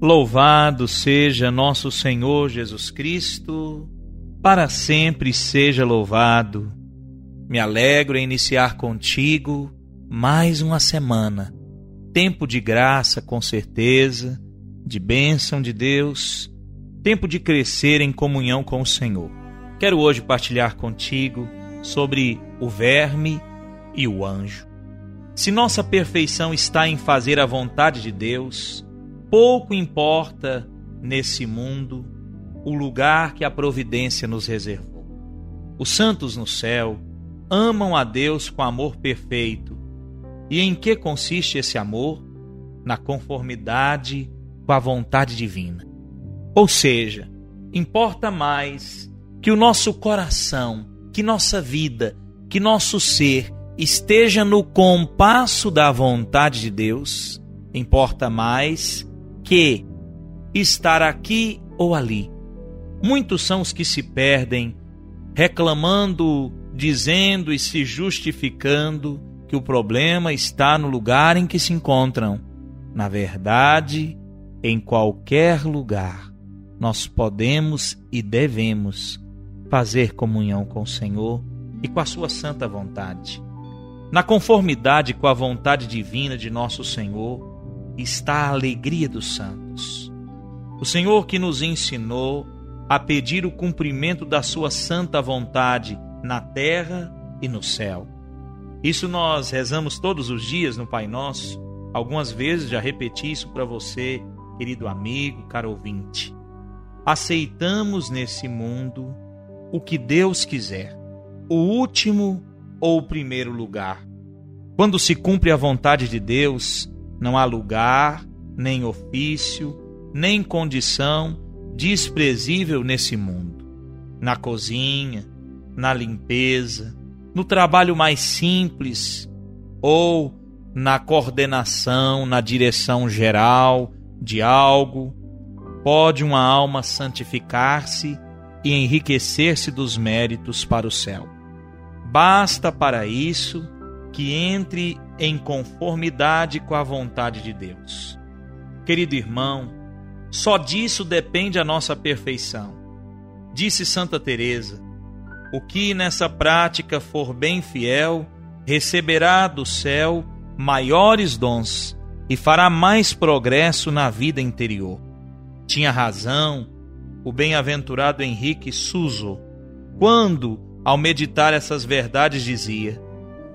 Louvado seja nosso Senhor Jesus Cristo, para sempre seja louvado. Me alegro em iniciar contigo mais uma semana. Tempo de graça, com certeza, de bênção de Deus, tempo de crescer em comunhão com o Senhor. Quero hoje partilhar contigo sobre o verme e o anjo. Se nossa perfeição está em fazer a vontade de Deus, pouco importa nesse mundo o lugar que a providência nos reservou. Os santos no céu amam a Deus com amor perfeito. E em que consiste esse amor? Na conformidade com a vontade divina. Ou seja, importa mais que o nosso coração, que nossa vida, que nosso ser esteja no compasso da vontade de Deus, importa mais que estar aqui ou ali. Muitos são os que se perdem reclamando, dizendo e se justificando que o problema está no lugar em que se encontram. Na verdade, em qualquer lugar, nós podemos e devemos fazer comunhão com o Senhor e com a Sua santa vontade. Na conformidade com a vontade divina de nosso Senhor, está a alegria dos santos. O Senhor que nos ensinou a pedir o cumprimento da Sua santa vontade na terra e no céu. Isso nós rezamos todos os dias no Pai Nosso. Algumas vezes já repeti isso para você, querido amigo, caro ouvinte. Aceitamos nesse mundo o que Deus quiser, o último ou o primeiro lugar. Quando se cumpre a vontade de Deus, não há lugar, nem ofício, nem condição desprezível nesse mundo. Na cozinha, na limpeza, no trabalho mais simples ou na coordenação, na direção geral de algo, pode uma alma santificar-se e enriquecer-se dos méritos para o céu. Basta para isso que entre em conformidade com a vontade de Deus. Querido irmão, só disso depende a nossa perfeição. Disse Santa Teresa: O que nessa prática for bem fiel, receberá do céu maiores dons e fará mais progresso na vida interior. Tinha razão o bem-aventurado Henrique Suso, quando, ao meditar essas verdades, dizia: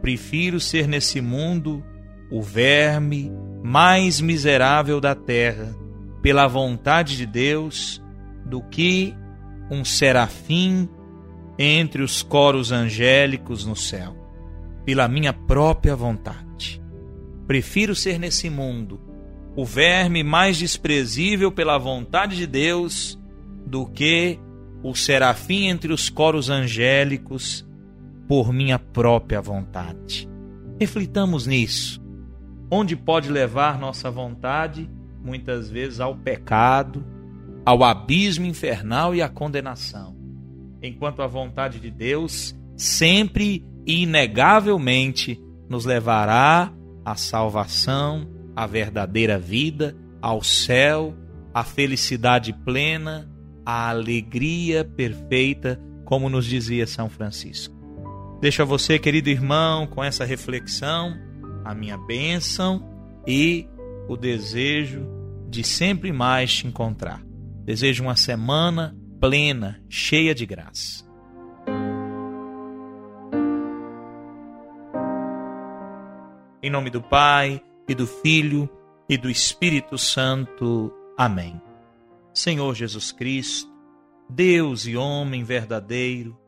prefiro ser nesse mundo o verme mais miserável da terra, pela vontade de Deus, do que um serafim entre os coros angélicos no céu, pela minha própria vontade. Prefiro ser nesse mundo o verme mais desprezível pela vontade de Deus do que o serafim entre os coros angélicos por minha própria vontade. Reflitamos nisso. Onde pode levar nossa vontade, muitas vezes, ao pecado, ao abismo infernal e à condenação. Enquanto a vontade de Deus sempre e inegavelmente nos levará à salvação, à verdadeira vida, ao céu, à felicidade plena, à alegria perfeita, como nos dizia São Francisco. Deixo a você, querido irmão, com essa reflexão, a minha bênção e o desejo de sempre mais te encontrar. Desejo uma semana plena, cheia de graça. Em nome do Pai, e do Filho, e do Espírito Santo. Amém. Senhor Jesus Cristo, Deus e homem verdadeiro,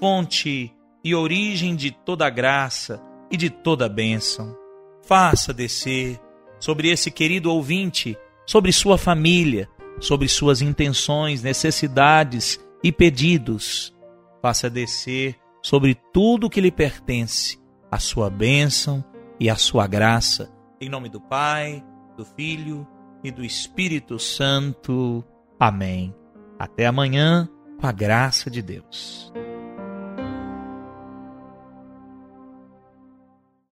fonte e origem de toda graça e de toda bênção. faça descer sobre esse querido ouvinte, sobre sua família, sobre suas intenções, necessidades e pedidos. Faça descer sobre tudo que lhe pertence a sua bênção e a sua graça. Em nome do Pai, do Filho e do Espírito Santo. Amém. Até amanhã, com a graça de Deus.